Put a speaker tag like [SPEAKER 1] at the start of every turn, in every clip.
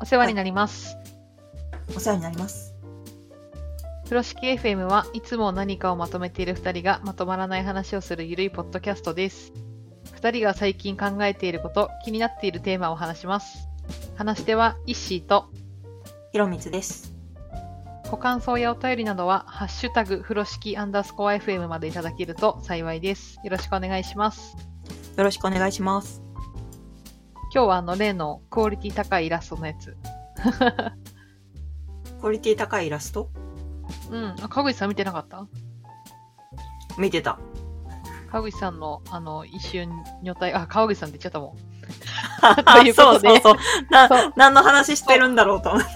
[SPEAKER 1] お世話になります。
[SPEAKER 2] お世話になります。
[SPEAKER 1] 風呂敷 FM はいつも何かをまとめている2人がまとまらない話をするゆるいポッドキャストです。2人が最近考えていること、気になっているテーマを話します。話し手はイッシーと、
[SPEAKER 2] ひろみつです。
[SPEAKER 1] ご感想やお便りなどは、ハッシュタグ風呂敷アンダースコア FM までいただけると幸いです。よろしくお願いします。
[SPEAKER 2] よろしくお願いします。
[SPEAKER 1] 今日はあの例のクオリティ高いイラストのやつ。
[SPEAKER 2] クオリティ高いイラスト？
[SPEAKER 1] うん。あ川口さん見てなかった？
[SPEAKER 2] 見てた。
[SPEAKER 1] 川口さんの、あの、一瞬、女体、あ、川口さんって言っちゃったもん。
[SPEAKER 2] と
[SPEAKER 1] いうことで
[SPEAKER 2] そうそうそう。な何の話してるんだろうと思って。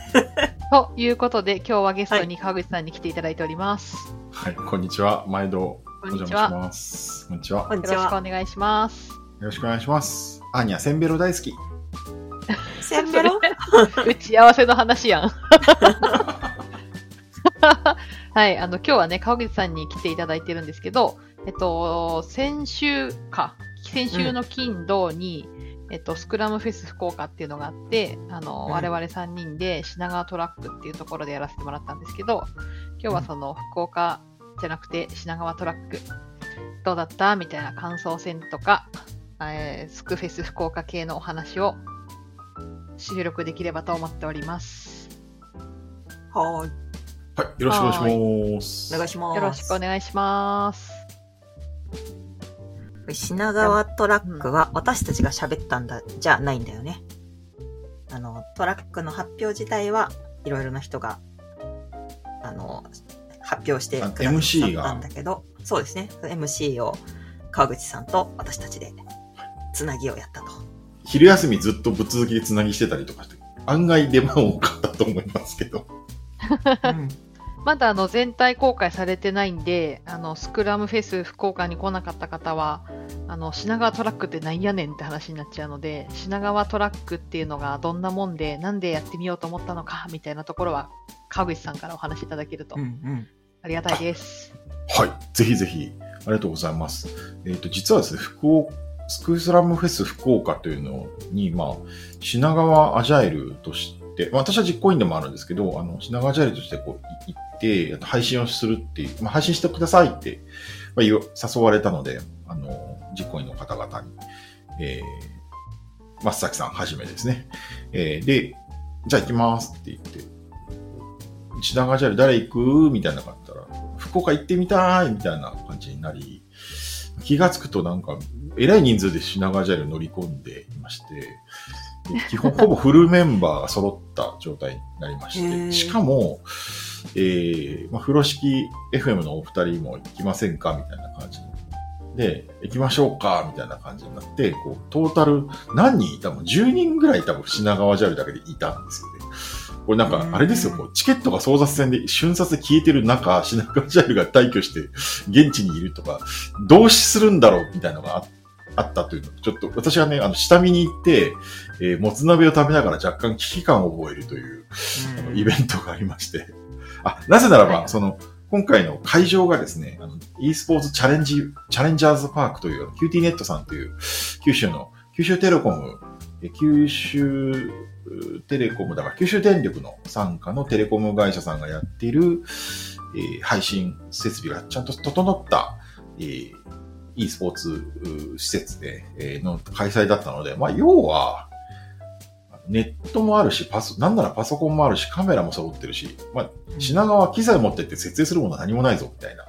[SPEAKER 1] ということで、今日はゲストに川口さんに来ていただいております。
[SPEAKER 3] はい、こんにちは。毎度お
[SPEAKER 1] こんにちは
[SPEAKER 3] 邪魔します。こんにちは。よ
[SPEAKER 2] こんにち
[SPEAKER 1] よろしくお
[SPEAKER 2] は。
[SPEAKER 1] 願いします。
[SPEAKER 3] ろしくお願いします。アーニャ、センベロ大好き。
[SPEAKER 2] せんべろ
[SPEAKER 1] 打ち合わせの話やん。はい、あの、今日はね、川口さんに来ていただいてるんですけど、えっと、先週か、先週の金土に、えっと、スクラムフェス福岡っていうのがあって、あの、
[SPEAKER 2] うん。
[SPEAKER 1] 我々3人で品川トラックっていうところでやらせてもらったんですけど、今日はその福岡じゃなくて品川トラック、どうだった？みたいな感想戦とか、えースクフェス福岡系のお話を収録できればと思っております。
[SPEAKER 2] はーい。
[SPEAKER 3] はい、よろしくお願いします。
[SPEAKER 2] お願いします。
[SPEAKER 1] よろしくお願いします。
[SPEAKER 2] 品川トラックは私たちが喋ったんだ、じゃないんだよね。あの、トラックの発表自体はいろいろな人が、あの、発表してくださ
[SPEAKER 3] あ MC が
[SPEAKER 2] ったんだけど、そうですね。MC を川口さんと私たちでつなぎをやったと。
[SPEAKER 3] 昼休みずっとぶっ続きでつなぎしてたりとかして、案外出番多かったと思いますけど。
[SPEAKER 2] うん
[SPEAKER 1] まだあの全体公開されてないんで、あのスクラムフェス福岡に来なかった方は、あの品川トラックってなんやねんって話になっちゃうので、品川トラックっていうのがどんなもんで、なんでやってみようと思ったのかみたいなところは、川口さんからお話しいただけると
[SPEAKER 2] うんうん。
[SPEAKER 1] ありがたいです。
[SPEAKER 3] はい、ぜひぜひ、ありがとうございます。えっ、と、実はですね、福岡、スクースラムフェス福岡というのに、まあ、品川アジャイルとして、まあ、私は実行委員でもあるんですけど、あの、品川アジャイルとしてこう行って、配信をするっていう、まあ、配信してくださいって、まあ、誘われたので、あの、実行委員の方々に、えー、松崎さんはじめですね。えー、で、じゃあ行きますって言って、品川アジャイル誰行く？みたいな感じだったら、福岡行ってみたいみたいな感じになり、気がつくとなんか、えらい人数で品川ジャイル乗り込んでいまして、で基本ほぼフルメンバーが揃った状態になりまして、しかも、えー、まあ、風呂敷 FM のお二人も行きませんかみたいな感じで、行きましょうかみたいな感じになって、こう、トータル何人いたの ?10 人ぐらい多分品川ジャイルだけでいたんですよね。これなんか、あれですよ、こう、チケットが争奪戦で瞬殺で消えてる中、品川ジャイルが退去して、現地にいるとか、どうするんだろうみたいなのがああったというの。ちょっと私はね、あの、下見に行って、えーもつ鍋を食べながら若干危機感を覚えるという、あのイベントがありまして。あ、なぜならば、
[SPEAKER 1] はい。
[SPEAKER 3] その、今回の会場がですね、あの、e スポーツチャレンジ、チャレンジャーズパークという、QT ネットさんという、九州の、九州テレコム、え九州テレコムだから、九州電力の傘下のテレコム会社さんがやっている、えー配信設備がちゃんと整った、えー e スポーツう施設で、えーの開催だったので、まあ、要は、ネットもあるし、パソ、なんならパソコンもあるし、カメラも揃ってるし、まあ、品川は機材持ってって設営するものは何もないぞ、みたいな、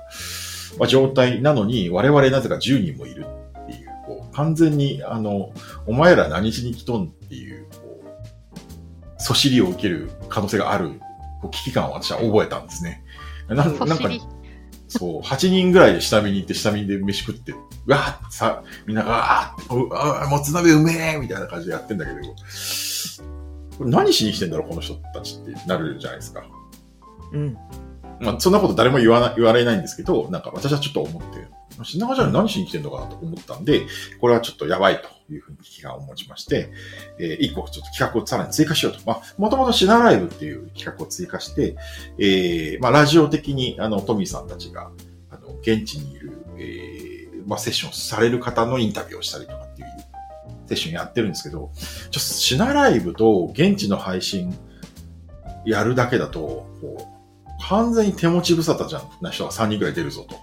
[SPEAKER 3] まあ、状態なのに、我々なぜか10人もいるっていう、こう、完全に、あの、お前ら何しに来とんっていう、そしりを受ける可能性がある、危機感を私は覚えたんですね。ななんか、
[SPEAKER 1] そ。
[SPEAKER 3] う、8人ぐらいで下見に行って、下見で飯食って、うわーさ、みんなが、あーって、おあーもつ鍋うめえみたいな感じでやってんだけど、これ何しに来てんだろう、この人たちってなるじゃないですか。
[SPEAKER 2] うん。
[SPEAKER 3] まあ、そんなこと誰も言わな言われないんですけど、なんか私はちょっと思って、品川じゃん何しに来てんのかなと思ったんで、これはちょっとやばいというふうに危機感を持ちまして、えー一個ちょっと企画をさらに追加しようと。まあ、もともとシナライブっていう企画を追加して、えーまあ、ラジオ的に、あの、トミーさんたちが、あの、現地にいる、えーまあ、セッションされる方のインタビューをしたりとかっていうセッションやってるんですけど、ちょっとシナライブと現地の配信やるだけだと、こう完全に手持ち無沙汰じゃんな人が3人くらい出るぞと。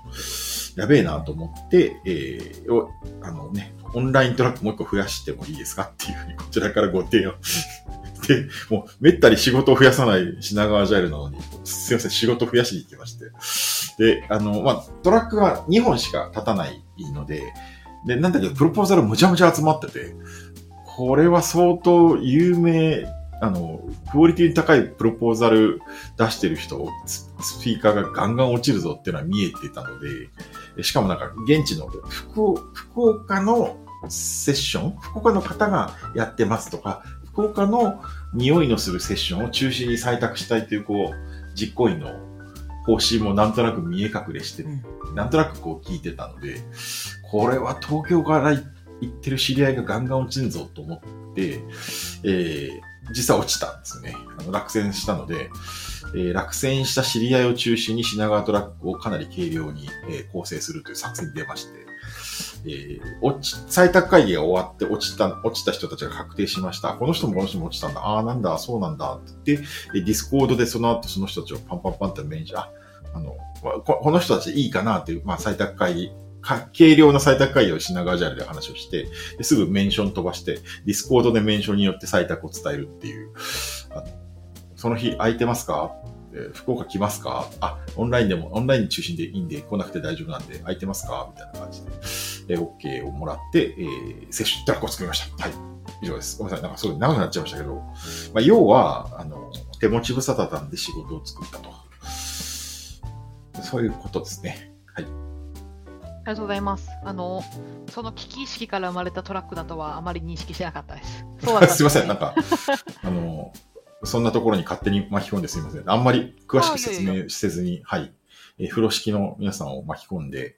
[SPEAKER 3] やべえなと思って、えー、あのね、オンライントラックもう一個増やしてもいいですかっていうふうにこちらからご提案。で、もうめったに仕事を増やさない品川ジャイルなのに、すいません、仕事増やしに行きまして。で、あの、まあ、トラックが2本しか立たないので、で、なんだけど、プロポーザルむちゃむちゃ集まってて、これは相当有名、あの、クオリティ高いプロポーザル出してる人、スピーカーがガンガン落ちるぞっていうのは見えてたの、でしかもなんか現地の福岡福岡のセッション、福岡の方がやってますとか、福岡の匂いのするセッションを中心に採択したいという、こう、実行委員の方針もなんとなく見え隠れして
[SPEAKER 2] うん
[SPEAKER 3] なんとなくこう聞いてたので、これは東京から行ってる知り合いがガンガン落ちんぞと思って、えー、実は落ちたんですよね。あの落選したので、えー落選した知り合いを中心に品川トラックをかなり軽量に、えー構成するという作戦に出まして、えー落ち、採択会議が終わって落ちた、落ちた人たちが確定しました。この人もこの人も落ちたんだ。ああ、なんだ、そうなんだって言って、 Discord でその後その人たちをパンパンパンってメンション、あ、あの、この人たちいいかなっていう、まあ、採択会議、軽量な採択会議を品川アジャイルで話をして、すぐメンション飛ばして、 Discord でメンションによって採択を伝えるっていう、その日空いてますか？えー福岡来ますか？あ、オンラインでも、オンライン中心でいいんで来なくて大丈夫なんで空いてますか？みたいな感じで、えー OK をもらって、えー、接種トラックを作りました。はい。以上です。ごめんなさい。なんかすごい長くなっちゃいましたけど、まあ、要は、あの、手持ち無沙汰なんで仕事を作ったと。そういうことですね。はい。
[SPEAKER 1] ありがとうございます。あの、その危機意識から生まれたトラックだとはあまり認識してなかったです。そうだったんです
[SPEAKER 3] すいません。
[SPEAKER 1] ね
[SPEAKER 3] なんか、あの、そんなところに勝手に巻き込んですいません。あんまり詳しく説明せずに、はい。えー風呂敷の皆さんを巻き込んで、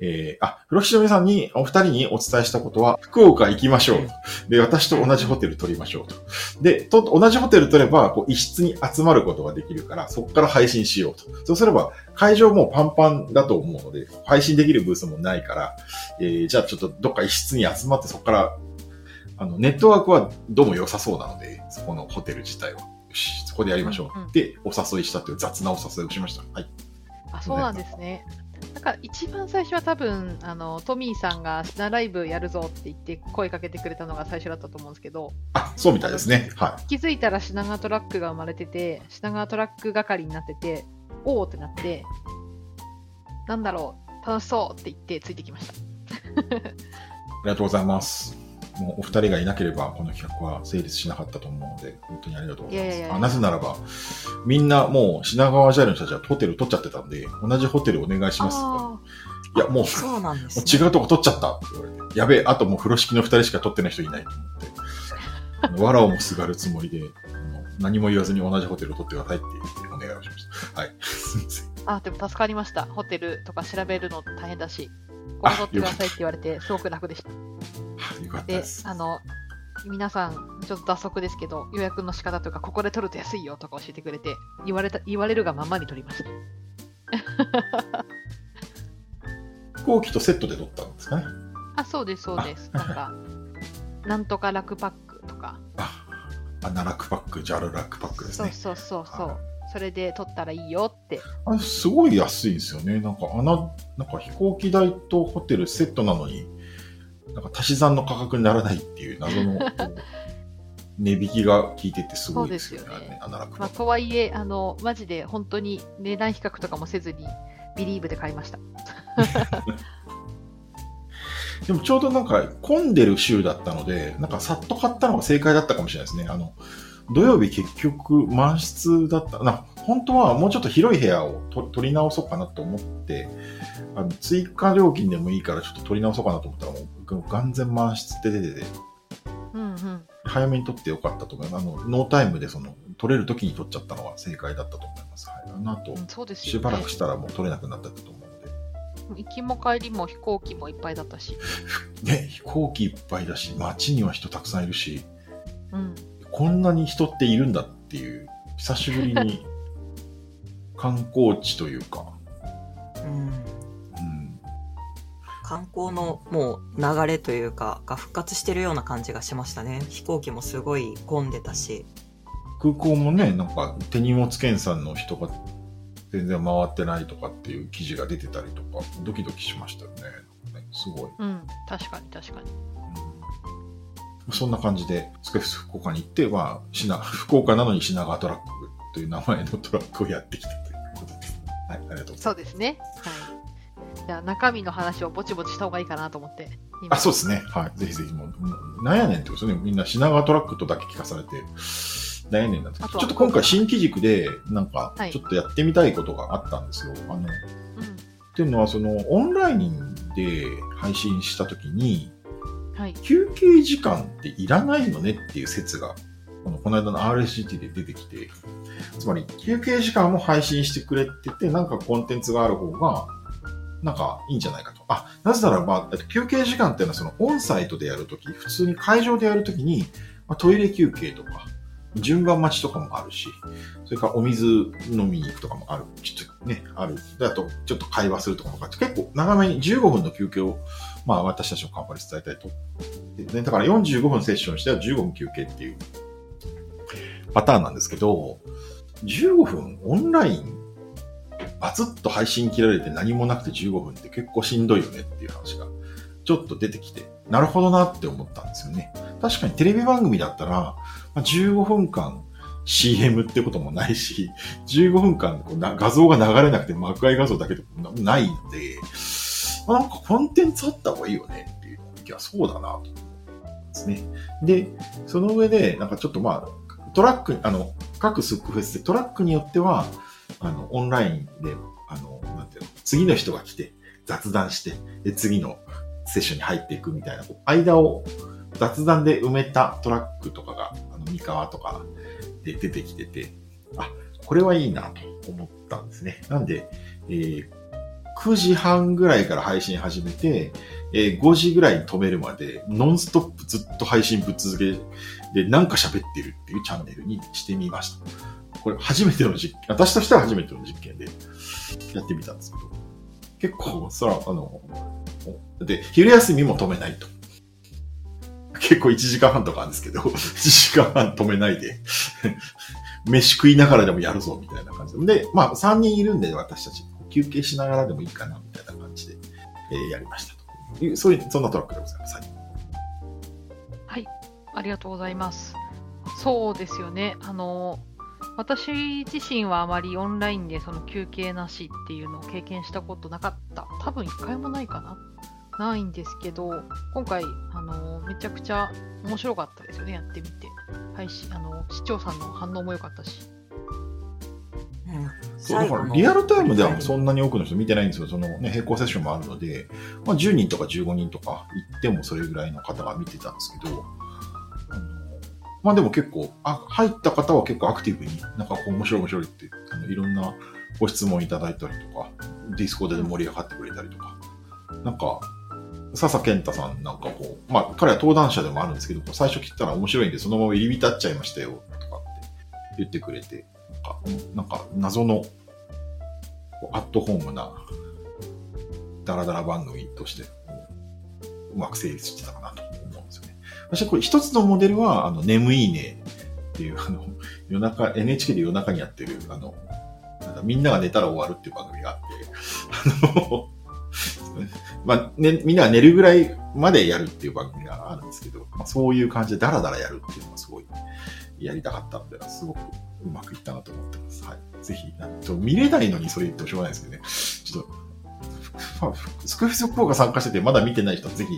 [SPEAKER 3] えーあ、風呂敷の皆さんに、お二人にお伝えしたことは、福岡行きましょう。で、私と同じホテル取りましょうと。で、と、同じホテル取れば、こう、一室に集まることができるから、そこから配信しようと。そうすれば、会場もうパンパンだと思うので、配信できるブースもないから、えーじゃあちょっとどっか一室に集まって、そこから、あの、ネットワークはどうも良さそうなので、そこのホテル自体は。よし、そこでやりましょう。
[SPEAKER 1] うんうん
[SPEAKER 3] で、お誘いしたという雑なお誘いをしました。はい。
[SPEAKER 1] あ、そうなんですね。だから一番最初は多分あのトミーさんがシナライブやるぞって言って声かけてくれたのが最初だったと思うんですけど
[SPEAKER 3] あ、そうみたいですね。は
[SPEAKER 1] 気づいたら品川トラックが生まれてて品川トラック係になってておおってなってなんだろう楽しそうって言ってついてきました
[SPEAKER 3] い。ありがとうございます。もうお二人がいなければ、この企画は成立しなかったと思うので、本当にありがとうございます。
[SPEAKER 1] いやいやいや
[SPEAKER 3] あなぜならば、みんなもう品川ジャイルの人たちはホテル取っちゃってたんで、同じホテルお願いします。
[SPEAKER 1] あ
[SPEAKER 3] いや、もう、
[SPEAKER 2] そうなんです、
[SPEAKER 3] も
[SPEAKER 2] ね。
[SPEAKER 3] う違うとこ取っちゃったって言われて、やべえ、あともう風呂敷の二人しか取ってない人いないと思って、わらをもすがるつもりで、何も言わずに同じホテルを取ってくださいってお願いをしました。はい。すいません。
[SPEAKER 1] ーあでも助かりましたホテルとか調べるの大変だしここ取ってくださいって言われてすごく楽でしたで
[SPEAKER 3] です。
[SPEAKER 1] あの皆さんちょっと脱足ですけど予約の仕方とかここで取ると安いよとか教えてくれて言われた言われるがままに取りました
[SPEAKER 3] 飛行機とセットで取ったんですかね。
[SPEAKER 1] あそうですそうですなんかなんとか楽パックとか
[SPEAKER 3] あ、 ANA 楽パック、 JAL 楽パックですね。
[SPEAKER 1] そうそうそうそう
[SPEAKER 3] はい
[SPEAKER 1] それで取ったらいいよって
[SPEAKER 3] あれ、すごい安いんですよね。なんか、あな、なんか飛行機代とホテルセットなのに、なんか足し算の価格にならないっていう謎の 値引きが効いててすごいですよね。
[SPEAKER 1] よねまあ。とはいえあのマジで本当に値段比較とかもせずにビリーブで買いました
[SPEAKER 3] でもちょうどなんか混んでる週だったので、なんかさっと買ったのが正解だったかもしれないですね。あの、土曜日結局満室だった。な本当はもうちょっと広い部屋をと取り直そうかなと思って、あの追加料金でもいいからちょっと取り直そうかなと思ったらもう完全満室って出てて、
[SPEAKER 1] うんうん
[SPEAKER 3] 早めに取ってよかったと思います。あの、ノータイムでその、取れる時に取っちゃったのが正解だったと思います。はい。あの後、
[SPEAKER 1] ね
[SPEAKER 3] しばらくしたらもう取れなくなったと思う。
[SPEAKER 1] 行きも帰りも飛行機もいっぱいだったし、
[SPEAKER 3] ね、飛行機いっぱいだし、街には人たくさんいるし、
[SPEAKER 1] うん、
[SPEAKER 3] こんなに人っているんだっていう、久しぶりに 観光地というか、
[SPEAKER 2] うん。
[SPEAKER 3] うん、
[SPEAKER 2] 観光のもう流れというか、が復活してるような感じがしましたね。飛行機もすごい混んでたし。
[SPEAKER 3] 空港もね、なんか手荷物検査の人が全然回ってないとかっていう記事が出てたりとか、ドキドキしましたよね。すごい。
[SPEAKER 1] うん、確かに確かに。
[SPEAKER 3] うん、そんな感じで、スカイフス福岡に行って、まあ、品福岡なのに品川トラックという名前のトラックをやってきたということです。はい、ありがとうございます。
[SPEAKER 1] そうですね。はい。じゃあ中身の話をぼちぼちした方がいいかなと思って。今
[SPEAKER 3] あ、そうですね。はい。ぜひぜひもう、なんやねんってことですね。みんな品川トラックとだけ聞かされて、なんやねんなんて。ちょっと今回新機軸で、なんか
[SPEAKER 1] は、い
[SPEAKER 3] ちょっとやってみたいことがあったんですよ。あの、
[SPEAKER 1] うん
[SPEAKER 3] っていうのは、その、オンラインで配信したときに、
[SPEAKER 1] はい。
[SPEAKER 3] 休憩時間っていらないのねっていう説が、このこの間の RSCT で出てきて、つまり休憩時間も配信してくれてて、なんかコンテンツがある方が、なんかいいんじゃないかと。あ、なぜならば、えっと休憩時間っていうのはそのオンサイトでやるとき、普通に会場でやるときに、まあ、トイレ休憩とか、順番待ちとかもあるし、それからお水飲みに行くとかもある。ちょっとね、ある。であと、ちょっと会話するとかとか、結構長めに15分の休憩を、まあ私たちのカンパに伝えたいと。でだから45分セッションしては15分休憩っていうパターンなんですけど、15分オンライン、バツッと配信切られて何もなくて15分って結構しんどいよねっていう話がちょっと出てきて、なるほどなって思ったんですよね。確かにテレビ番組だったら、15分間 CM ってこともないし、15分間こうな画像が流れなくて幕開画像だけでもないので、なんかコンテンツあった方がいいよねっていう時はそうだなとですね。で、その上で、なんかちょっとまあ、トラック、あの、各スックフェスでトラックによっては、あの、オンラインで、あの、なんていうの、次の人が来て雑談して、で、次のセッションに入っていくみたいな、こう間を雑談で埋めたトラックとかが、あの、三河とかで出てきてて、あ、これはいいなと思ったんですね。なんで、えー9時半ぐらいから配信始めて、えー5時ぐらいに止めるまで、ノンストップずっと配信ぶっ続けで、なんか喋ってるっていうチャンネルにしてみました。これ初めての実験、私としては初めての実験でやってみたんですけど、結構、そら、あの、で、昼休みも止めないと。結構1時間半とかあるんですけど、1時間半止めないで、飯食いながらでもやるぞ、みたいな感じで。で、まあ、3人いるんで、私たち、休憩しながらでもいいかな、みたいな感じで、えーやりましたという。そういう、そんなトラックでございます。はい
[SPEAKER 1] ありがとうございます。そうですよね。あの、私自身はあまりオンラインでその休憩なしっていうのを経験したことなかった。多分一回もないかな。ないんですけど、今回、あの、めちゃくちゃ面白かったですよね、やってみて。配信、あの、視聴さんの反応も良かったし。
[SPEAKER 3] そうだからリアルタイムではそんなに多くの人見てないんですよ。そのね、並行セッションもあるので、まあ、10人とか15人とか行ってもそれぐらいの方が見てたんですけど、あのまあでも結構、あ、入った方は結構アクティブに、なんかこう面白い面白いって、あのいろんなご質問いただいたりとか、ディスコで盛り上がってくれたりとか、なんか、笹健太さんなんかこう、まあ彼は登壇者でもあるんですけど、最初切ったら面白いんでそのまま入り浸っちゃいましたよ、とかって言ってくれて、か、なんか謎の、アットホームな、ダラダラ番組として、うまく成立してたかなと思うんですよね。私はこれ一つのモデルは、あの、眠いねっていう、あの、夜中、NHK で夜中にやってる、あの、なんかみんなが寝たら終わるっていう番組があって、あの、まあ、ね、みんなが寝るぐらいまでやるっていう番組があるんですけど、まあ、そういう感じでダラダラやるっていうのがすごいやりたかったんで、すごくうまくいったなと思ってます。はい。ぜひ、なんと見れないのにそれ言ってもしょうがないですけどね。ちょっと、スクフィス福岡参加しててまだ見てない人はぜひ、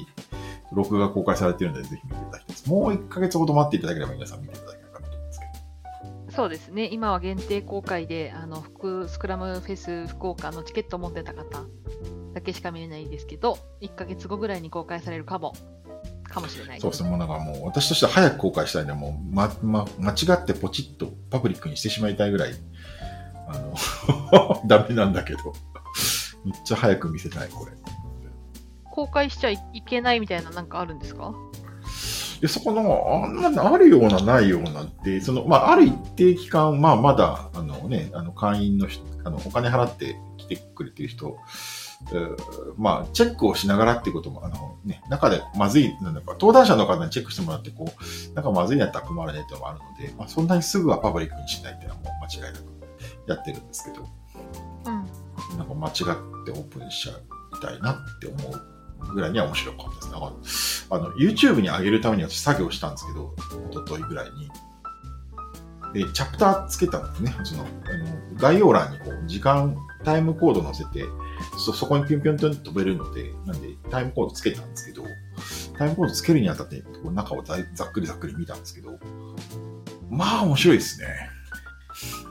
[SPEAKER 3] 録画公開されてるのでぜひ見ていただきたいです。もう1ヶ月ほど待っていただければ皆さん見ていただけるかなと思うんですけど。
[SPEAKER 1] そうですね、今は限定公開で、あの、福スクラムフェス福岡のチケットを持ってた方だけしか見れないですけど、1ヶ月後ぐらいに公開されるかも、かもしれない
[SPEAKER 3] そうですね。もうなんかもう、私としては早く公開したいんで、もう、ま、ま、間違ってポチッとパブリックにしてしまいたいぐらい、あの、ダメなんだけど、めっちゃ早く見せたい、これ。
[SPEAKER 1] 公開しちゃいけないみたいななんかあるんですか？
[SPEAKER 3] で、そこの、あんな、あるような、ないようなって、その、まあ、ある一定期間、まあ、まだ、あのね、あの、会員の人、あの、お金払って来てくれてる人えーまあ、チェックをしながらっていうことも、あのね、中でまずい、なんだか、登壇者の方にチェックしてもらって、こう、なんかまずいんやったら困るねってのもあるので、まあ、そんなにすぐはパブリックにしないっていうのはもう間違いなくやってるんですけど、
[SPEAKER 1] うん。
[SPEAKER 3] なんか間違ってオープンしちゃいたいなって思うぐらいには面白かったですね。あの、あの YouTube に上げるために私作業したんですけど、一昨日ぐらいに。で、チャプターつけたんですね。その、あの概要欄にこう、時間、タイムコード載せて、そ、そこにピュンピュンと飛べるので、なんで、タイムコードつけたんですけど、タイムコードつけるにあたって、こう中をざざっくりざっくり見たんですけど、まあ面白いですね。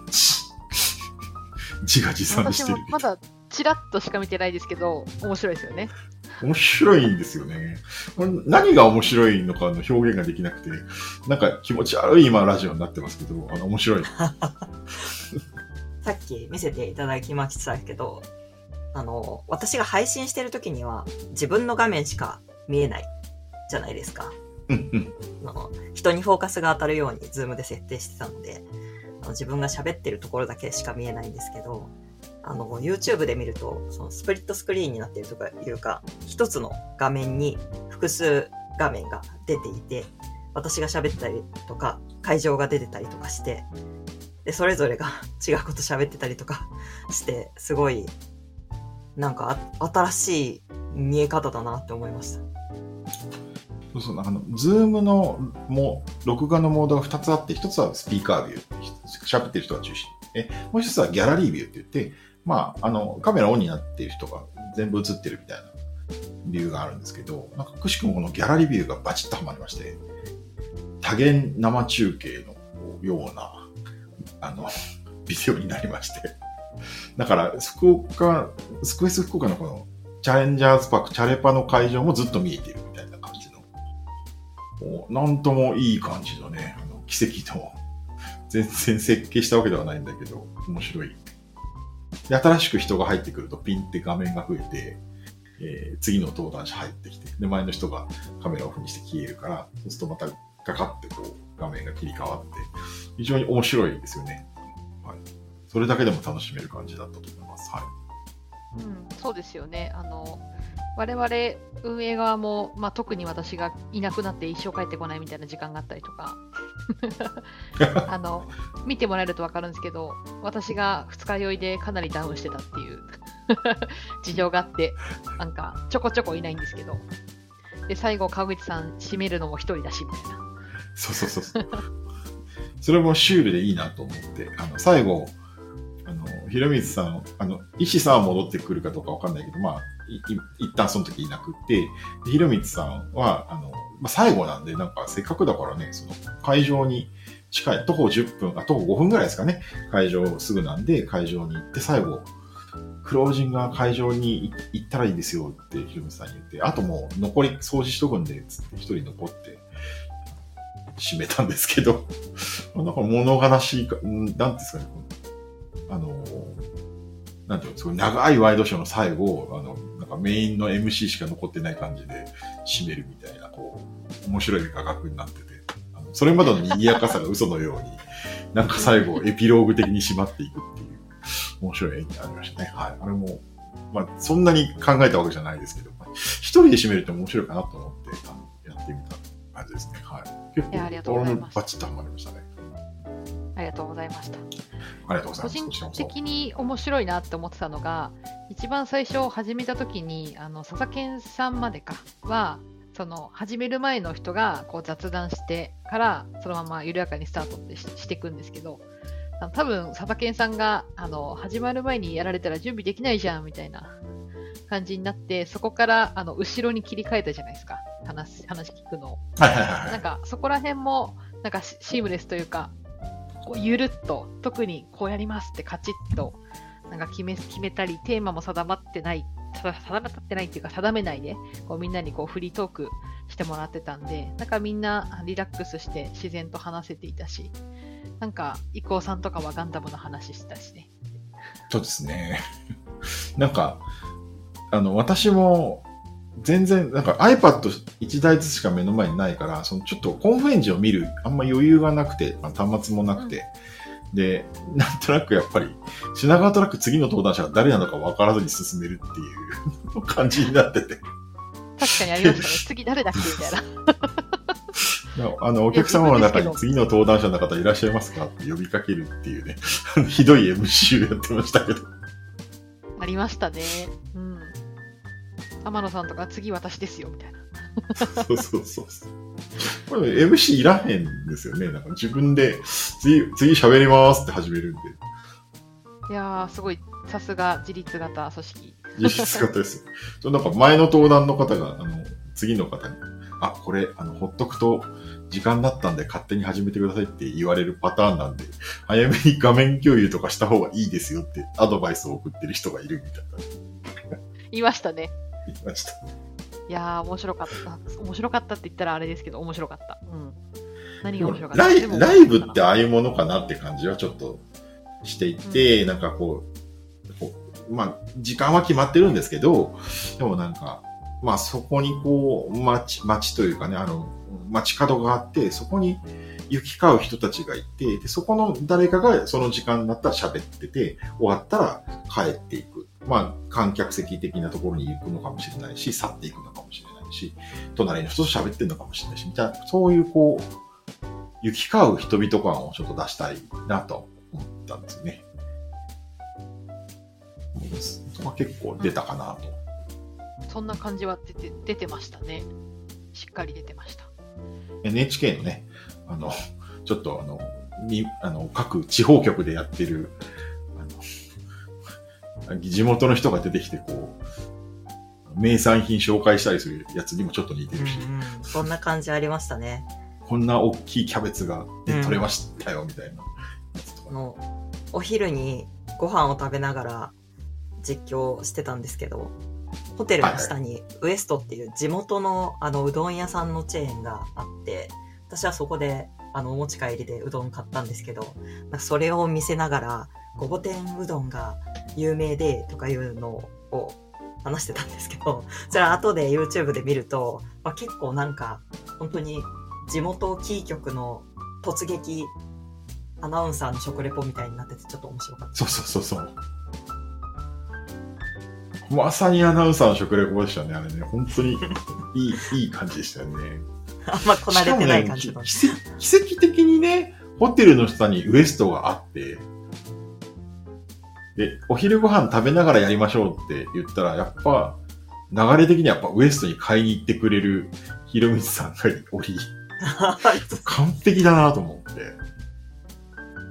[SPEAKER 3] 自画自賛してる。
[SPEAKER 1] まだチラッとしか見てないですけど、面白いですよね。
[SPEAKER 3] 面白いんですよね。これ何が面白いのかの表現ができなくて、なんか気持ち悪い今ラジオになってますけど、あの面白い。
[SPEAKER 2] さっき見せていただきましたけど、あの、私が配信してる時には自分の画面しか見えないじゃないですか。
[SPEAKER 3] うんうん。
[SPEAKER 2] あの人にフォーカスが当たるように Zoom で設定してたので、あの自分が喋ってるところだけしか見えないんですけど、あの、YouTube で見ると、そのスプリットスクリーンになっているとかいうか、一つの画面に複数画面が出ていて、私が喋ったりとか、会場が出てたりとかして、で、それぞれが 違うこと喋ってたりとか して、すごい、なんか新しい見え方だなって思いました。
[SPEAKER 3] そうそう、あの、 Zoom のも、録画のモードが2つあって、1つはスピーカービュー、喋ってる人が中心。え、もう1つはギャラリービューって言って、まあ、あの、カメラオンになっている人が全部映ってるみたいなビューがあるんですけど、なんかくしくもこのギャラリービューがバチッとはまりまして、多元生中継のような、あの、ビデオになりまして。だから、福岡、スクエス福岡のこの、チャレンジャーズパーク、チャレパの会場もずっと見えてるみたいな感じの、もうなんともいい感じのね、あの奇跡の、全然設計したわけではないんだけど、面白い。で、新しく人が入ってくるとピンって画面が増えて、えー次の登壇者入ってきて、で、前の人がカメラオフにして消えるから、そうするとまたガカってこう、画面が切り替わって、非常に面白いですよね。はい。それだけでも楽しめる感じだったと思います。はい。
[SPEAKER 1] うん、そうですよね。あの我々運営側も、まあ、特に私がいなくなって一生帰ってこないみたいな時間があったりとか あの見てもらえると分かるんですけど私が二日酔いでかなりダウンしてたっていう 事情があってなんかちょこちょこいないんですけどで最後川口さん締めるのも一人だしみたいな
[SPEAKER 3] そうそうそうそう。それもシュールでいいなと思って、あの、最後、あの、ひろみつさん、あの、石さんは戻ってくるかどうかわかんないけど、まあ、一旦その時いなくって、でひろみつさんは、あの、まあ、最後なんで、なんかせっかくだからね、その会場に近い、徒歩10分、あ、徒歩5分ぐらいですかね、会場すぐなんで、会場に行って、最後、クロージンが会場に行ったらいいですよってひろみつさんに言って、あともう残り掃除しとくんで、つって一人残って、締めたんですけど、なんか物悲しいか、なんていうんですかね、あの、なんていうの、すごい長いワイドショーの最後、あの、なんかメインの MC しか残ってない感じで締めるみたいな、こう、面白い画角になってて、あのそれまでの賑やかさが嘘のように、なんか最後エピローグ的に締まっていくっていう、面白い演技がありましたね。はい。あれも、まあ、そんなに考えたわけじゃないですけど、一人で締めるって面白いかなと思って、あのやってみた感じですね。はい。結構、
[SPEAKER 1] いやありがとうございます
[SPEAKER 3] 俺もバチッとハマりましたね。
[SPEAKER 1] ありがとうございました
[SPEAKER 3] ありがとうござい
[SPEAKER 1] 個
[SPEAKER 3] ます。
[SPEAKER 1] 人
[SPEAKER 3] こちらこそ
[SPEAKER 1] 的に面白いなって思ってたのが一番最初始めた時にあの佐々健さんまでかはその始める前の人がこう雑談してからそのまま緩やかにスタートってししていくんですけど多分佐々健さんがあの始まる前にやられたら準備できないじゃんみたいな感じになってそこからあの後ろに切り替えたじゃないですか話話聞くのを。
[SPEAKER 3] はいはいはいはい。
[SPEAKER 1] なんかそこら辺もなんかシシームレスというかこうゆるっと特にこうやりますってカチッとなんか決め決めたりテーマも定まってない定まってないっていうか定めないでこうみんなにこうフリートークしてもらってたんでなんかみんなリラックスして自然と話せていたしなんか伊藤さんとかはガンダムの話してたしね
[SPEAKER 3] そうですね。なんか、あの、私も、全然、なんか iPad1 台ずつしか目の前にないから、そのちょっとコンフエンジを見る、あんま余裕がなくて、まあ、端末もなくて、で、なんとなくやっぱり、品川トラック次の登壇者が誰なのか分からずに進めるっていう感じになってて。
[SPEAKER 1] 確かにありましたね。次誰だっけみたいな。
[SPEAKER 3] あの、お客様の中に次の登壇者の方いらっしゃいますか？って呼びかけるっていうね、ひどい MC をやってましたけど。
[SPEAKER 1] ありましたね。うん。天野さんとか次私ですよ、みたいな。
[SPEAKER 3] そうそうそう。これ MC いらへんですよね。なんか自分で次、次喋りますって始めるんで。
[SPEAKER 1] いやー、すごい、さすが自立型組織。
[SPEAKER 3] 実質型ですよ。なんか前の登壇の方が、あの、次の方に、あ、これ、あの、ほっとくと、時間だったんで勝手に始めてくださいって言われるパターンなんで、早めに画面共有とかした方がいいですよってアドバイスを送ってる人がいるみたいな。
[SPEAKER 1] 言いましたね。
[SPEAKER 3] 言いました。
[SPEAKER 1] いやー、面白かった。面白かったって言ったらあれですけど、面白かった。うん。何が面白かった？
[SPEAKER 3] ライライブってああいうものかなって感じはちょっとしていて、なんかこう、こうまあ、時間は決まってるんですけど、でもなんか、まあそこにこう、街、街というかね、あの、街角があって、そこに行き交う人たちがいて、で、そこの誰かがその時間になったら喋ってて、終わったら帰っていく。まあ、観客席的なところに行くのかもしれないし、去っていくのかもしれないし、隣の人と喋ってるのかもしれないし、みたいな、そういうこう、行き交う人々感をちょっと出したいなと思ったんですよね。そこは結構出たかなと。
[SPEAKER 1] そんな感じは出て出てましたね。しっかり出てました。
[SPEAKER 3] NHK のね、あの、ちょっとあの、に、あの、各地方局でやってる、地元の人が出てきて、こう、名産品紹介したりするやつにもちょっと似てるし、
[SPEAKER 2] うんうんそんな感じありましたね。
[SPEAKER 3] こんな大きいキャベツが
[SPEAKER 2] うん
[SPEAKER 3] で取れましたよ、みたいなやつとか。
[SPEAKER 2] あの、お昼にご飯を食べながら実況してたんですけど、ホテルの下にウエストっていう地元のあのうどん屋さんのチェーンがあって、私はそこであのお持ち帰りでうどん買ったんですけど、それを見せながら、ごぼ天うどんが有名でとかいうのを話してたんですけど、それは後で YouTube で見ると、まあ、結構なんか本当に地元キー局の突撃アナウンサーの食レポみたいになっててちょっと面白かっ
[SPEAKER 3] そうそうそうそう。まさにアナウンサーの食レポでしたね、あれね。本当にいい、いい感じでしたよね。
[SPEAKER 2] た。あんまこなれてない感じの。
[SPEAKER 3] 奇跡的にね、ホテルの下にウエストがあって、で、お昼ご飯食べながらやりましょうって言ったら、やっぱ、流れ的にやっぱウエストに買いに行ってくれるひろみつさんがおり、完璧だなと思って。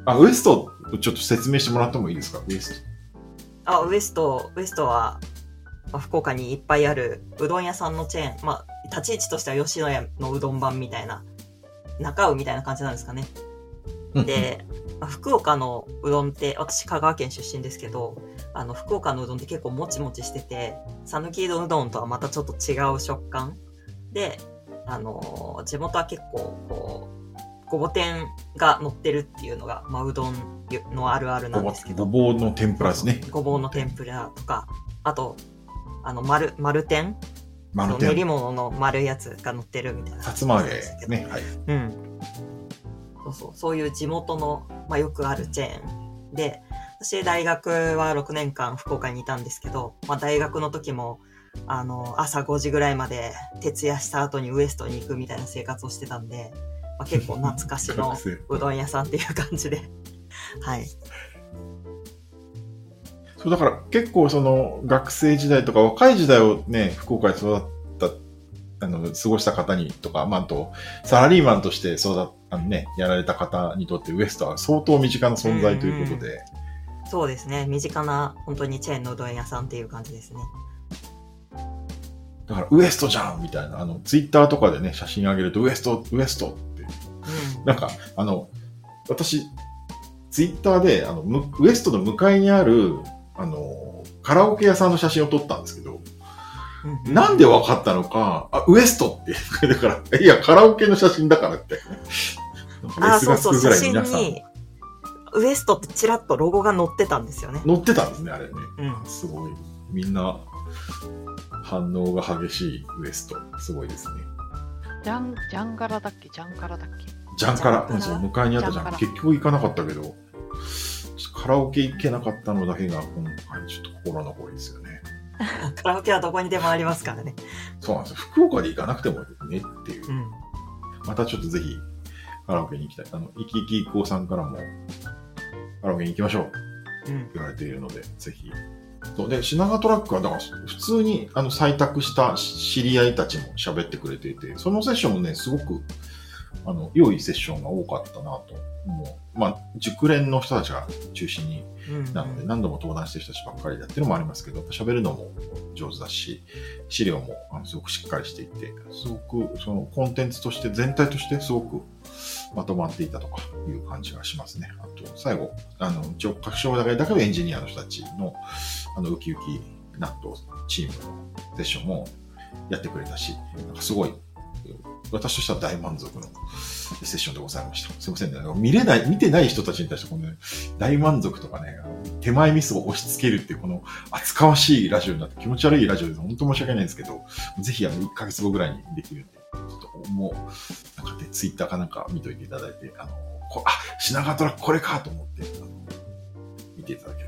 [SPEAKER 3] あ、ウエスト、ちょっと説明してもらってもいいですか？ウエス
[SPEAKER 2] あ、ウエスト、ウエストは、まあ福岡にいっぱいあるうどん屋さんのチェーン、まあ、立ち位置としては吉野家のうどん版みたいな、中尾みたいな感じなんですかね。
[SPEAKER 3] ト。
[SPEAKER 2] で、まあ福岡のうどんって、私香川県出身ですけど、あの、福岡のうどんって結構もちもちしてて、讃岐うどんとはまたちょっと違う食感で、あの、地元は結構、こう、ごぼ天が乗ってるっていうのが、まあ、うどんのあるあるなんですけど
[SPEAKER 3] ご、ぼうの天ぷらですね。
[SPEAKER 2] ごぼうの天ぷらとか、あと、あの、丸、丸天？
[SPEAKER 3] 丸
[SPEAKER 2] そう練り
[SPEAKER 3] 天。
[SPEAKER 2] 物の丸いやつが乗ってるみたいな。
[SPEAKER 3] さつま揚げですね。はい。
[SPEAKER 2] うん。そうそう、そういう地元の、まあ、よくあるチェーン。で、私大学は6年間福岡にいたんですけど、まあ、大学の時も、あの、朝5時ぐらいまで徹夜した後にウエストに行くみたいな生活をしてたんで、まあ、結構懐かしのうどん屋さんっていう感じで、はい。
[SPEAKER 3] そう、だから結構その学生時代とか若い時代をね、福岡で育った、あの、過ごした方にとか、まあ、あと、サラリーマンとして育っあのね、やられた方にとってウエストは相当身近な存在ということで、
[SPEAKER 2] そうですね。身近な、本当にチェーンのうどん屋さんっていう感じですね。
[SPEAKER 3] だからウエストじゃんみたいな、あの、ツイッターとかでね、写真上げるとウエスト、ウエストって、
[SPEAKER 2] うん。
[SPEAKER 3] なんか、あの、私、ツイッターで、あの、むウエストの向かいにある、あの、カラオケ屋さんの写真を撮ったんですけど、
[SPEAKER 2] うん
[SPEAKER 3] なんで分かったのか、あ、ウエストって、だから、いや、カラオケの写真だからって。
[SPEAKER 2] あ、そうそう、写真に、ウエストってちらっとロゴが載ってたんですよね。
[SPEAKER 3] 載ってたんですね、あれね。
[SPEAKER 2] うん。
[SPEAKER 3] すごい。みんな、反応が激しいウエスト。すごいですね。
[SPEAKER 1] ジャン、ジャンガラだっけ？ジャンカラだっけ？
[SPEAKER 3] ジャンカラ。
[SPEAKER 2] ジャンカラ
[SPEAKER 3] そう、向かいにあったじゃん。結局行かなかったけど、カラオケ行けなかったのだけが今回ちょっと心残りですよね。
[SPEAKER 2] カラオケはどこにでもありますからね。
[SPEAKER 3] そうなんですよ。福岡で行かなくてもねっていう
[SPEAKER 2] う。ん。
[SPEAKER 3] またちょっとぜひカラオケに行きたい。あの、いきいきいこうさんからもカラオケに行きましょう
[SPEAKER 2] うん。
[SPEAKER 3] 言われているので、ぜひ。そうで、品川トラックは、だから普通にあの採択した知り合いたちも喋ってくれていて、そのセッションもね、すごくあの良いセッションが多かったなと思う。まあ、熟練の人たちが中心に
[SPEAKER 2] うん。
[SPEAKER 3] なので、何度も登壇してる人たちばっかりだっていうのもありますけど、喋るのも上手だし、資料もあのすごくしっかりしていて、すごくそのコンテンツとして、全体としてすごくまとまっていたとかいう感じがしますね。あと、最後、あの、一応、各省だけだけどエンジニアの人たちの、あの、ウキウキ納豆チームのセッションもやってくれたし、なんかすごい、私としては大満足のセッションでございました。すいませんね。見れない、見てない人たちに対して、この、ね、大満足とかね、手前ミスを押し付けるっていう、この厚かましいラジオになって気持ち悪いラジオで本当申し訳ないんですけど、ぜひあの、1ヶ月後ぐらいにできるんで、ちょっともう、なんかね、ツイッターかなんか見といていただいて、あの、こあ、品川トラックこれかと思って、あの見ていただければ。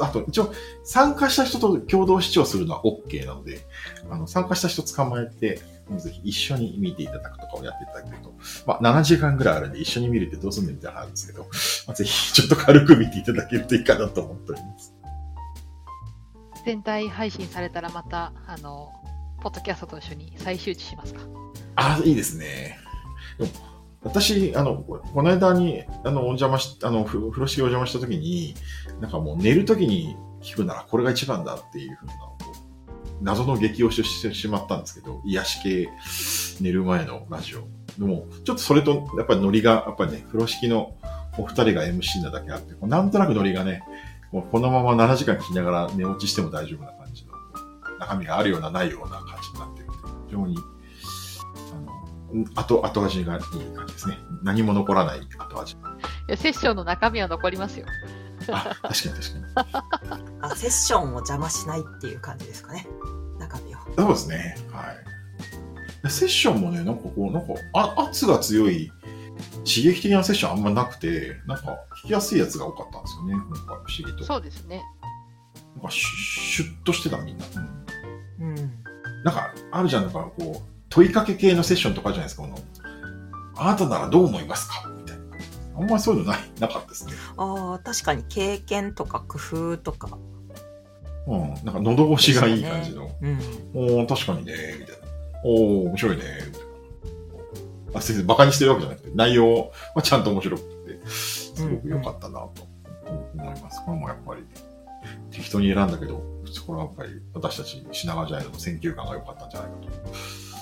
[SPEAKER 3] あと、一応、参加した人と共同視聴するのは OK なので、あの、参加した人捕まえて、ぜひ一緒に見ていただくとかをやっていただけると、まあ、7時間ぐらいあるんで一緒に見るってどうすんのみたいなのあるんですけど、まあ、ぜひちょっと軽く見ていただけるといいかなと思っております。
[SPEAKER 1] 全体配信されたらまた、あの、ポッドキャストと一緒に再周知しますか？
[SPEAKER 3] あ、いいですね。でも私、あの、この間に、あの、お邪魔し、あの、風呂敷お邪魔した時に、なんかもう寝る時に聞くならこれが一番だっていうふうな、謎の激推しをしてしまったんですけど、癒し系寝る前のラジオ。でも、ちょっとそれと、やっぱりノリが、やっぱりね、風呂敷のお二人が MC なだけあって、なんとなくノリがね、こうこのまま7時間聞きながら寝落ちしても大丈夫な感じの、中身があるようなないような感じになってるんで、非常に、後、後味がいい感じですね。何も残らない後味。
[SPEAKER 1] いや、セッションの中身は残りますよ。
[SPEAKER 3] あ、確かに確かに。
[SPEAKER 2] あセッションを邪魔しないっていう感じですかね。中身を。
[SPEAKER 3] そうですね。はい。セッションもね、なんかこう、なんか、あ圧が強い、刺激的なセッションあんまなくて、なんか、聞きやすいやつが多かったんですよね。なんか不思議と。
[SPEAKER 1] そうですね。
[SPEAKER 3] なんかシュッ、シュッとしてたみんな。うん。
[SPEAKER 2] うん。
[SPEAKER 3] なんか、あるじゃん、なんかこう、問いかけ系のセッションとかじゃないですか、この、あなたならどう思いますか？みたいな。あんまりそういうのない、なかったですね。
[SPEAKER 2] ああ、確かに経験とか工夫とか。
[SPEAKER 3] うん。なんか喉越しがいい感じの。
[SPEAKER 2] うん。
[SPEAKER 3] おー、確かにね、みたいな。おー、面白いね、みたいな。あ、先生、馬鹿にしてるわけじゃなくて、内容はちゃんと面白くて、すごく良かったなと思います。これもやっぱり、適当に選んだけど、これはやっぱり私たち品川ジャイアンの選球感が良かったんじゃないかと、えー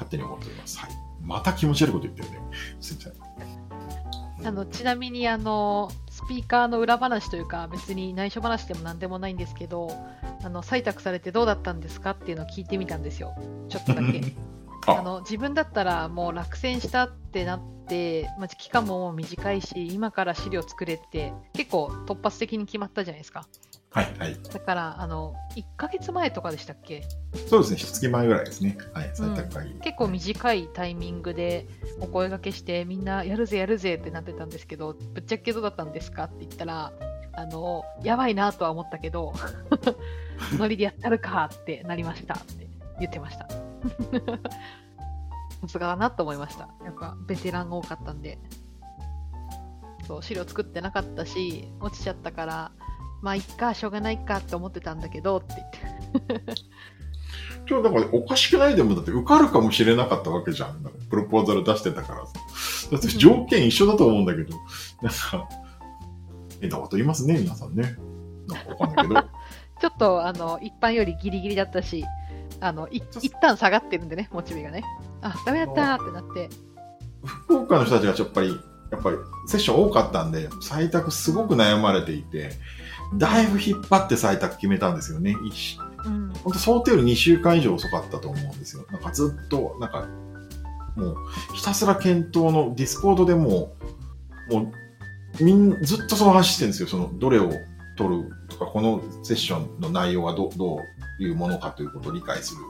[SPEAKER 3] 勝手に思っております。はい。また気持ち悪いこと言ってるね。すいません。
[SPEAKER 1] あのちなみにあのスピーカーの裏話というか別に内緒話でも何でもないんですけどあの採択されてどうだったんですかっていうのを聞いてみたんですよちょっとだけあ
[SPEAKER 3] あ、
[SPEAKER 1] の自分だったらもう落選したってなって、まあ、期間ももう短いし今から資料作れって結構突発的に決まったじゃないですか
[SPEAKER 3] はい、はい。
[SPEAKER 1] だからあの1ヶ月前とかでしたっけ？
[SPEAKER 3] そうですね、一月前ぐらいですね。はい、採択会議。
[SPEAKER 1] 結構短いタイミングでお声掛けしてみんなやるぜやるぜってなってたんですけどぶっちゃけどうだったんですかって言ったらあのやばいなとは思ったけど ノリでやったるかってなりましたって言ってました。さすがだなと思いました。やっぱベテランが多かったんで。そう資料作ってなかったし落ちちゃったからまあいっかしょうがないかって思ってたんだけどって言って
[SPEAKER 3] ちょ、だからおかしくないでも、だって受かるかもしれなかったわけじゃん。なんかプロポーザル出してたからさ。だって条件一緒だと思うんだけど、なんか、変なこと言いますね、皆さんね。なんかわかんないけど。
[SPEAKER 1] ちょっとあの一般よりギリギリだったし、あのい一旦下がってるんでね、モチベがね。あ、ダメだったーってなって、
[SPEAKER 3] 福岡の人たちがやっぱり、やっぱりセッション多かったんで、採択すごく悩まれていて、だいぶ引っ張って採択決めたんですよね。一
[SPEAKER 1] うん、
[SPEAKER 3] 本当想定より2週間以上遅かったと思うんですよ。なんかずっと、なんか、もう、ひたすら検討の Discord でもう、もう、みん、ずっとその話してるんですよ。その、どれを取るとか、このセッションの内容がどどういうものかということを理解する、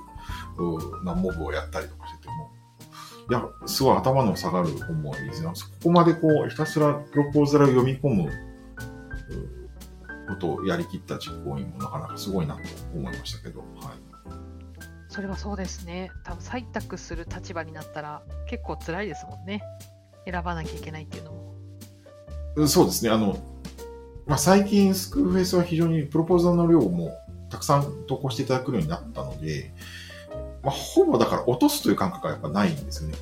[SPEAKER 3] うなモブをやったりとかしてても、いや、すごい頭の下がる思いですよ。そこまでこう、ひたすらプロポーザルを読み込むうことをやりきった実行委員もなかなかすごいなと思いましたけど、はい。
[SPEAKER 1] それはそうですね。多分採択する立場になったら結構辛いですもんね。選ばなきゃいけないっていうのも。
[SPEAKER 3] うんそうですね。あの、まあ、最近スクールフェイスは非常にプロポーザルの量もたくさん投稿していただくようになったので、まあ、ほぼだから落とすという感覚がやっぱないんですよね。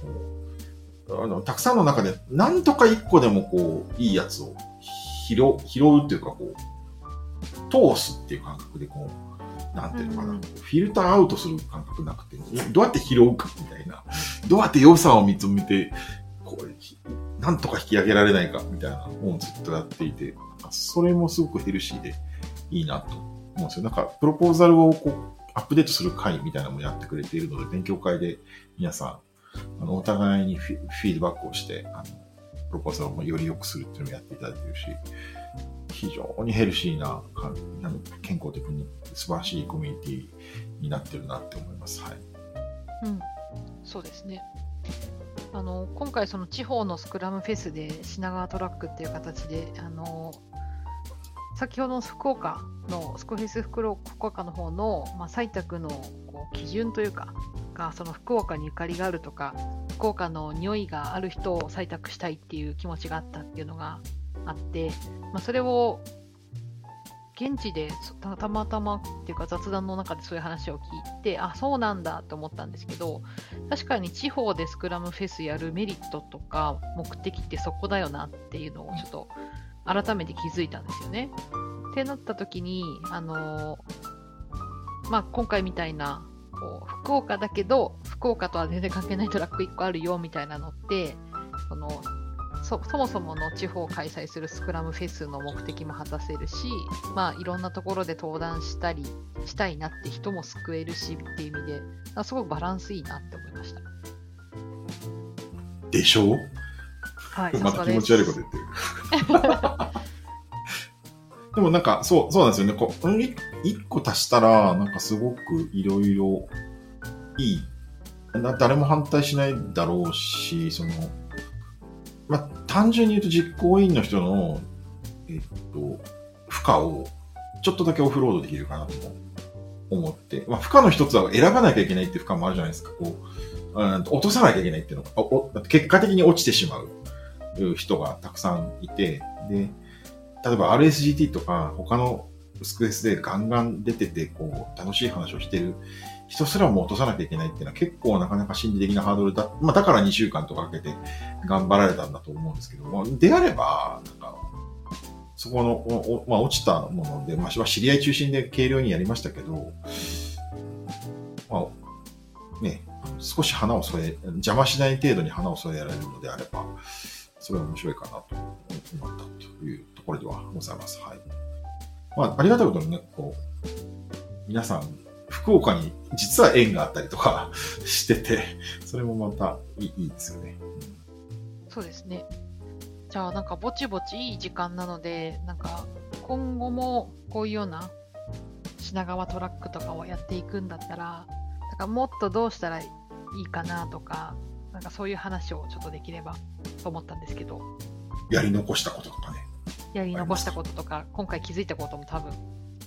[SPEAKER 3] あのたくさんの中で何とか一個でもこう、いいやつを拾う、拾うっていうかこう、通すっていう感覚でこう、なんていうのかな、
[SPEAKER 1] うん
[SPEAKER 3] フィルターアウトする感覚なくて、どうやって拾うかみたいな、どうやって良さを見つめて、こう、なんとか引き上げられないかみたいなのをずっとやっていて、それもすごくヘルシーでいいなと思うんですよ。なんか、プロポーザルをこう、アップデートする会みたいなのもやってくれているので、勉強会で皆さん、あの、お互いにフィードバックをして、あの、プロポーザルをより良くするっていうのをやっていただいているし、非常にヘルシーな、健康的に素晴らしいコミュニティになってるなって思います。はい。
[SPEAKER 1] うん、そうですね。あの今回、その地方のスクラムフェスで品川トラックっていう形で、あの先ほどの福岡のスクフェス福岡の方の、まあ、採択のこう基準というか、がその福岡にゆかりがあるとか、福岡の匂いがある人を採択したいっていう気持ちがあったっていうのがあって、まあ、それを現地でたたまたまっていうか雑談の中でそういう話を聞いてあそうなんだと思ったんですけど確かに地方でスクラムフェスやるメリットとか目的ってそこだよなっていうのをちょっと改めて気づいたんですよね。ってなった時にあのまあ、今回みたいなこう福岡だけど福岡とは全然関係ないトラック1個あるよみたいなのってそのそそもそもの地方を開催するスクラムフェスの目的も果たせるし、まあ、いろんなところで登壇したりしたいなって人も救えるしっていう意味であすごくバランスいいなって思いました。
[SPEAKER 3] でしょ？う
[SPEAKER 1] はい、
[SPEAKER 3] また気持ち悪いこと言ってる。でもなんか、そう、そうなんですよね。こう、い一個足したら、なんかすごくいろいろいい。な誰も反対しないだろうし、その、まあ、単純に言うと実行委員の人の、えっと、負荷をちょっとだけオフロードできるかなと思って、まあ、負荷の一つは選ばなきゃいけないっていう負荷もあるじゃないですか。こう、うん落とさなきゃいけないっていうのが、おお結果的に落ちてしまう。人がたくさんいて、で、例えば RSGT とか他のスクエスでガンガン出てて、こう、楽しい話をしてる人すらも落とさなきゃいけないっていうのは結構なかなか心理的なハードルだ。まあだから2週間とかかけて頑張られたんだと思うんですけども、であれば、なんか、そこの、まあ落ちたもので、まあ知り合い中心で軽量にやりましたけど、まあ、ね、少し花を添え、邪魔しない程度に花を添えられるのであれば、それは面白いかなと思ったというところではございます。はい。まあ、ありがたいことにね、こう、皆さん、福岡に実は縁があったりとか してて、それもまたいいいいですよね。
[SPEAKER 1] そうですね。じゃあ、なんかぼちぼちいい時間なので、なんか今後もこういうような品川トラックとかをやっていくんだったら、なんかもっとどうしたらいいかなとか、なんかそういう話をちょっとできればと思ったんですけど、
[SPEAKER 3] やり残したこととかね。
[SPEAKER 1] やり残したこととか、今回気づいたことも多分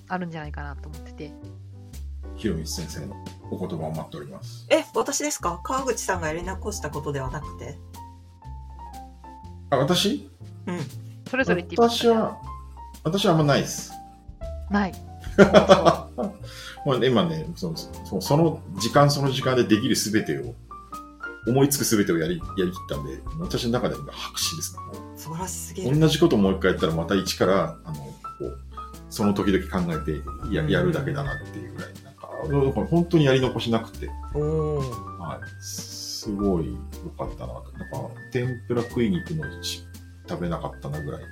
[SPEAKER 1] あるんじゃないかなと思ってて、
[SPEAKER 3] ひろみつ先生のお言葉を待っております。
[SPEAKER 2] え、私ですか？川口さんがやり残したことではなくて。
[SPEAKER 3] あ、私？
[SPEAKER 2] うん。
[SPEAKER 1] それぞれ
[SPEAKER 3] 私は、私はあんまないです。
[SPEAKER 1] ない。
[SPEAKER 3] もうね今ねそのそその時間その時間でできるすべてを思いつくすべてをやりやりきったんで私の中で今白紙ですねも
[SPEAKER 2] 素晴らしすぎる。
[SPEAKER 3] う同じこともう一回やったらまた一からあのこうその時々考えてややるだけだなっていうぐらいなんかだから本当にやり残しなくて。はい、すごい良かったななんか天ぷら食いに行くのち食べなかったなぐらい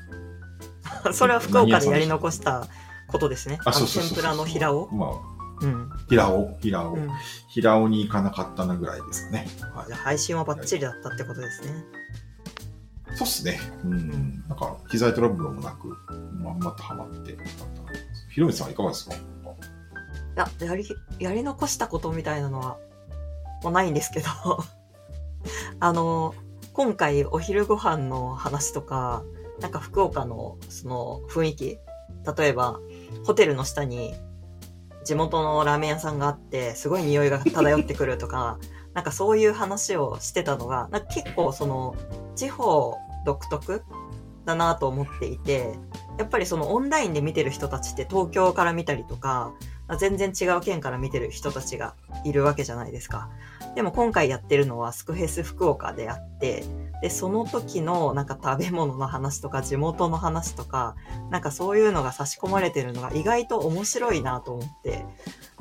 [SPEAKER 2] それは福岡でやり残したことですね。
[SPEAKER 3] あ
[SPEAKER 2] 天ぷらの平尾？
[SPEAKER 3] まあ
[SPEAKER 2] うん。
[SPEAKER 3] 平尾平尾、
[SPEAKER 2] うん。
[SPEAKER 3] 平尾に行かなかったなぐらいですかね、はい
[SPEAKER 2] じゃあ配信はバッチリだったってことですね。
[SPEAKER 3] そうっすね。うん。なんか、機材トラブルもなく、まんまとハマって。ひろみさんはいかがですか？
[SPEAKER 2] いや、やり、やり残したことみたいなのは、もうないんですけど、あの、今回お昼ご飯の話とか、なんか福岡のその雰囲気、例えば、ホテルの下に地元のラーメン屋さんがあって、すごい匂いが漂ってくるとか、なんかそういう話をしてたのが、なんか結構その地方独特だなと思っていて、やっぱりそのオンラインで見てる人たちって東京から見たりとか、全然違う県から見てる人たちがいるわけじゃないですか。でも今回やってるのはスクフェス福岡であって、で、その時のなんか食べ物の話とか地元の話とか、なんかそういうのが差し込まれてるのが意外と面白いなと思って、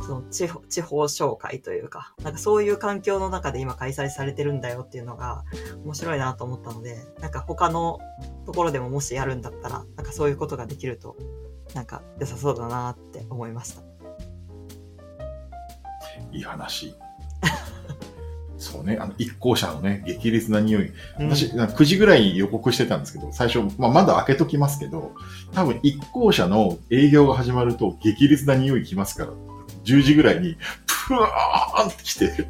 [SPEAKER 2] その地方地方紹介というか、なんかそういう環境の中で今開催されてるんだよっていうのが面白いなと思ったので、なんか他のところでももしやるんだったら、なんかそういうことができると、なんか良さそうだなって思いました。
[SPEAKER 3] いい話。そうね、あの、一行者のね、激烈な匂い。私、9時ぐらいに予告してたんですけど、最初、まあ、まだ開けときますけど、多分一行者の営業が始まると激烈な匂いきますから、10時ぐらいに、プワーンって来て、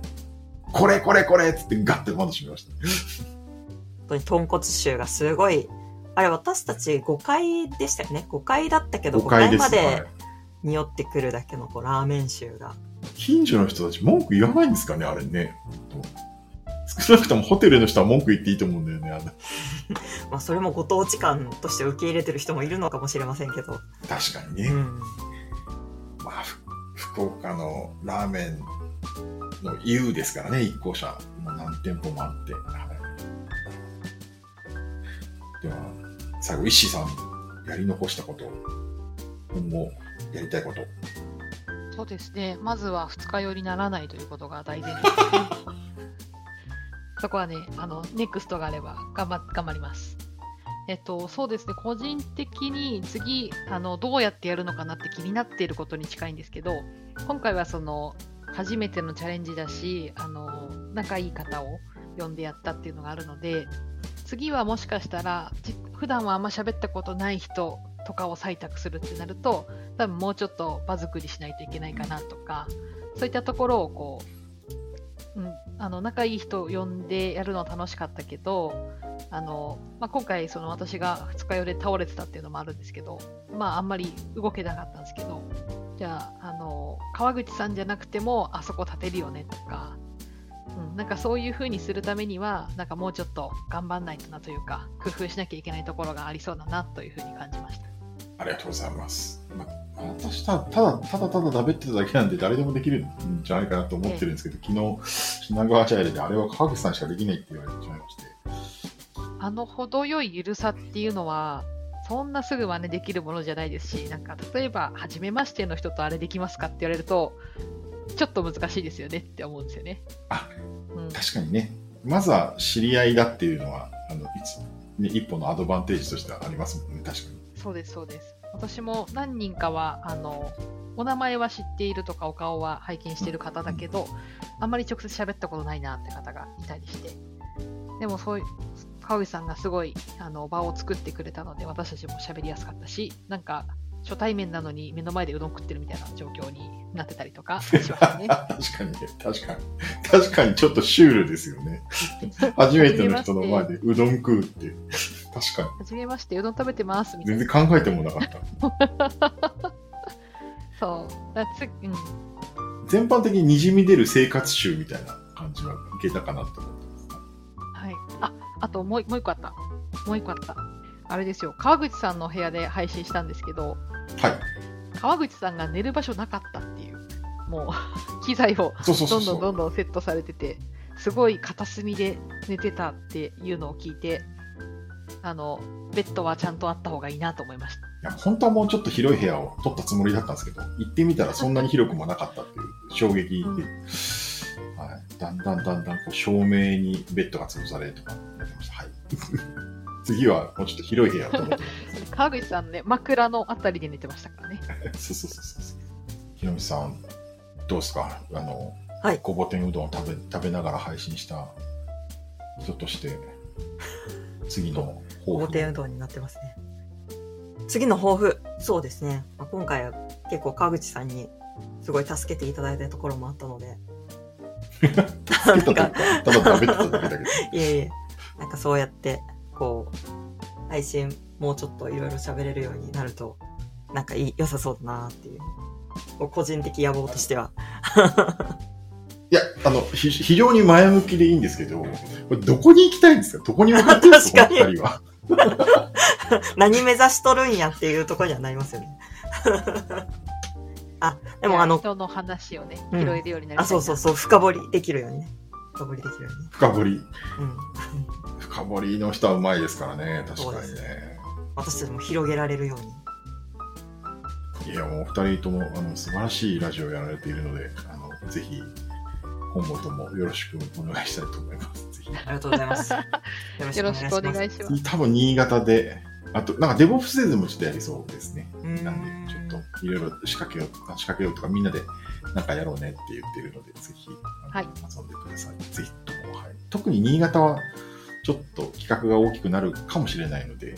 [SPEAKER 3] これこれこれっつってガッて窓閉めました。
[SPEAKER 2] 本当に豚骨臭がすごい、あれ私たち5階でしたよね。5階だったけど、
[SPEAKER 3] 5
[SPEAKER 2] 5
[SPEAKER 3] 階
[SPEAKER 2] まで
[SPEAKER 3] はい
[SPEAKER 2] 匂ってくるだけのこうラーメン臭が。
[SPEAKER 3] 近所の人たち文句言わないんですかね、あれね。少なくともホテルの人は文句言っていいと思うんだよね。あの
[SPEAKER 2] まあそれもご当地感として受け入れてる人もいるのかもしれませんけど。
[SPEAKER 3] 確かにね。
[SPEAKER 2] うん。
[SPEAKER 3] まあ、ふ福岡のラーメンの U ですからね、一行者。もう何店舗もあって。はい、では、最後、石井さん、やり残したこと、今後、やりたいこと。
[SPEAKER 1] そうですね。まずは二日酔いにならないということが大前提ですね。そこはね、あの、ネクストがあれば頑張頑張ります。えっと、そうですね、個人的に次、あの、どうやってやるのかなって気になっていることに近いんですけど、今回はその、初めてのチャレンジだし、あの、仲いい方を呼んでやったっていうのがあるので、次はもしかしたら、じ普段はあんま喋ったことない人とかを採択するってなると、多分もうちょっと場作りしないといけないかなとか、そういったところをこう、うん、あの仲いい人を呼んでやるのは楽しかったけど、あのまあ、今回その私が二日酔いで倒れてたっていうのもあるんですけど、まあ、あんまり動けなかったんですけど、じゃあ、あの川口さんじゃなくてもあそこ立てるよねとか、うん、なんかそういう風にするためには、なんかもうちょっと頑張んないとなというか、工夫しなきゃいけないところがありそうだなという風に感じました。
[SPEAKER 3] ありがとうございます。まあ、私たただ、ただただ喋ってただけなんで誰でもできるんじゃないかなと思ってるんですけど、昨日、品川茶屋であれは川口さんしかできないって言われてしまいまして。
[SPEAKER 1] あの程よいゆるさっていうのは、そんなすぐ真似できるものじゃないですし、なんか例えば、初めましての人とあれできますかって言われると、ちょっと難しいですよねって思うんですよね。
[SPEAKER 3] あ、
[SPEAKER 1] うん、
[SPEAKER 3] 確かにね、まずは知り合いだっていうのは、あの、いつ、ね、一歩のアドバンテージとしてはありますもんね、確かに。
[SPEAKER 1] そうです、そうです。私も何人かは、あの、お名前は知っているとか、お顔は拝見している方だけど、あんまり直接喋ったことないなって方がいたりして。でもそういう、川口さんがすごいあの場を作ってくれたので、私たちも喋りやすかったし、なんか、初対面なのに目の前でうどん食ってるみたいな状況になってたりとかしましたね。
[SPEAKER 3] 確かにね、確かに。確かにちょっとシュールですよね。初めての人の前でうどん食うって。確かに。
[SPEAKER 1] はじめまして、うどん食べてますみたいな。
[SPEAKER 3] 全然考えてもなかった。
[SPEAKER 1] そう。だつうん。
[SPEAKER 3] 全般的ににじみ出る生活集みたいな感じは受けたかなと思ってます。
[SPEAKER 1] はい。あ、あともうもう一個あった。もう一個あった。あれですよ。川口さんの部屋で配信したんですけど、
[SPEAKER 3] はい。
[SPEAKER 1] 川口さんが寝る場所なかったっていう、もう、機材を。どんどんどんどんセットされてて、すごい片隅で寝てたっていうのを聞いて、あの、ベッドはちゃんとあった方がいいなと思いました。
[SPEAKER 3] いや本当はもうちょっと広い部屋を取ったつもりだったんですけど、行ってみたらそんなに広くもなかったっていう衝撃で、
[SPEAKER 1] うん
[SPEAKER 3] はい、だんだんだんだんこう照明にベッドが潰されとかやってました。はい。次はもうちょっと広い部屋を取ろうと思って。
[SPEAKER 1] 川口さんね、枕のあたりで寝てましたからね。
[SPEAKER 3] そうそうそうそう。ひろみさん、どうですか？あの、
[SPEAKER 2] はい
[SPEAKER 3] ごぼ天うどんを食べ食べながら配信した人として、次の抱負
[SPEAKER 2] 大手うどんになってますね。次の抱負。そうですね。まあ、今回は結構川口さんにすごい助けていただいたところもあったので。なんか、
[SPEAKER 3] ただ食べてただけだけど。
[SPEAKER 2] いえいえ、なんかそうやって、こう、配信もうちょっといろいろ喋れるようになると、なんかいい、良さそうだなっていう。個人的野望としては。
[SPEAKER 3] いや、あの、ひ非常に前向きでいいんですけど、これどこに行きたいんですか？どこに向かってるんですかこの二人は。
[SPEAKER 2] 何目指しとるんやっていうところにはなりますよね。あ、でもあの、
[SPEAKER 1] 人の話をね、
[SPEAKER 2] うん
[SPEAKER 1] 拾えるようになりたいな
[SPEAKER 2] あ、そうそうそう、深掘りできるようにね。深掘りできるようにね。
[SPEAKER 3] 深掘り。
[SPEAKER 2] うん。
[SPEAKER 3] 深掘りの人はうまいですからね、確かにね。
[SPEAKER 2] 私たちも広げられるように。
[SPEAKER 3] いや、もうお二人ともあの素晴らしいラジオをやられているので、あのぜひ、今後ともよろしくお願いしたいと思います。
[SPEAKER 2] ありがとうございます。よ
[SPEAKER 1] よろしくお願
[SPEAKER 2] い
[SPEAKER 1] いします。
[SPEAKER 3] 多分新潟で、あと、なんかデボプスデーズもちょっとやりそうですね。なんで、ちょっといろいろ仕掛けよう、仕掛けようとかみんなでなんかやろうねって言ってるので、ぜひ、
[SPEAKER 1] はい
[SPEAKER 3] 遊んでください。ぜひとも、はい。特に新潟は、ちょっと企画が大きくなるかもしれないので、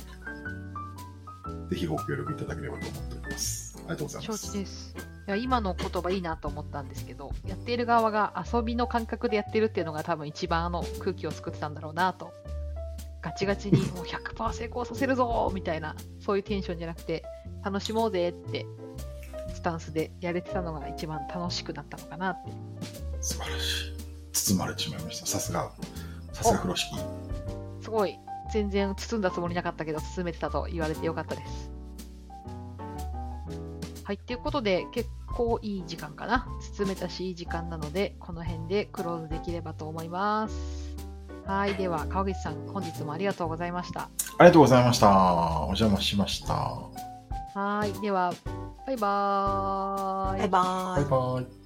[SPEAKER 3] ぜひご協力いただければと思っております。ありがとうございま
[SPEAKER 1] 承
[SPEAKER 3] す。
[SPEAKER 1] 知です。いや今の言葉いいなと思ったんですけど、やっている側が遊びの感覚でやってるっていうのが多分一番あの空気を作ってたんだろうなと。ガチガチにもう100%成功させるぞみたいな、そういうテンションじゃなくて、楽しもうぜってスタンスでやれてたのが一番楽しくなったのかなって。
[SPEAKER 3] 素晴らしい。包まれてしまいました。さすが、さすが風呂敷。
[SPEAKER 1] すごい、全然包んだつもりなかったけど、包めてたと言われてよかったです。はい、ということで、結構いい時間かな。包めたし、いい時間なので、この辺でクローズできればと思います。はい、では、川口さん、本日もありがとうございました。
[SPEAKER 3] ありがとうございました。お邪魔しました。
[SPEAKER 1] はい、では、バイバーイ。
[SPEAKER 2] バイバーイ
[SPEAKER 3] バイ。バイ。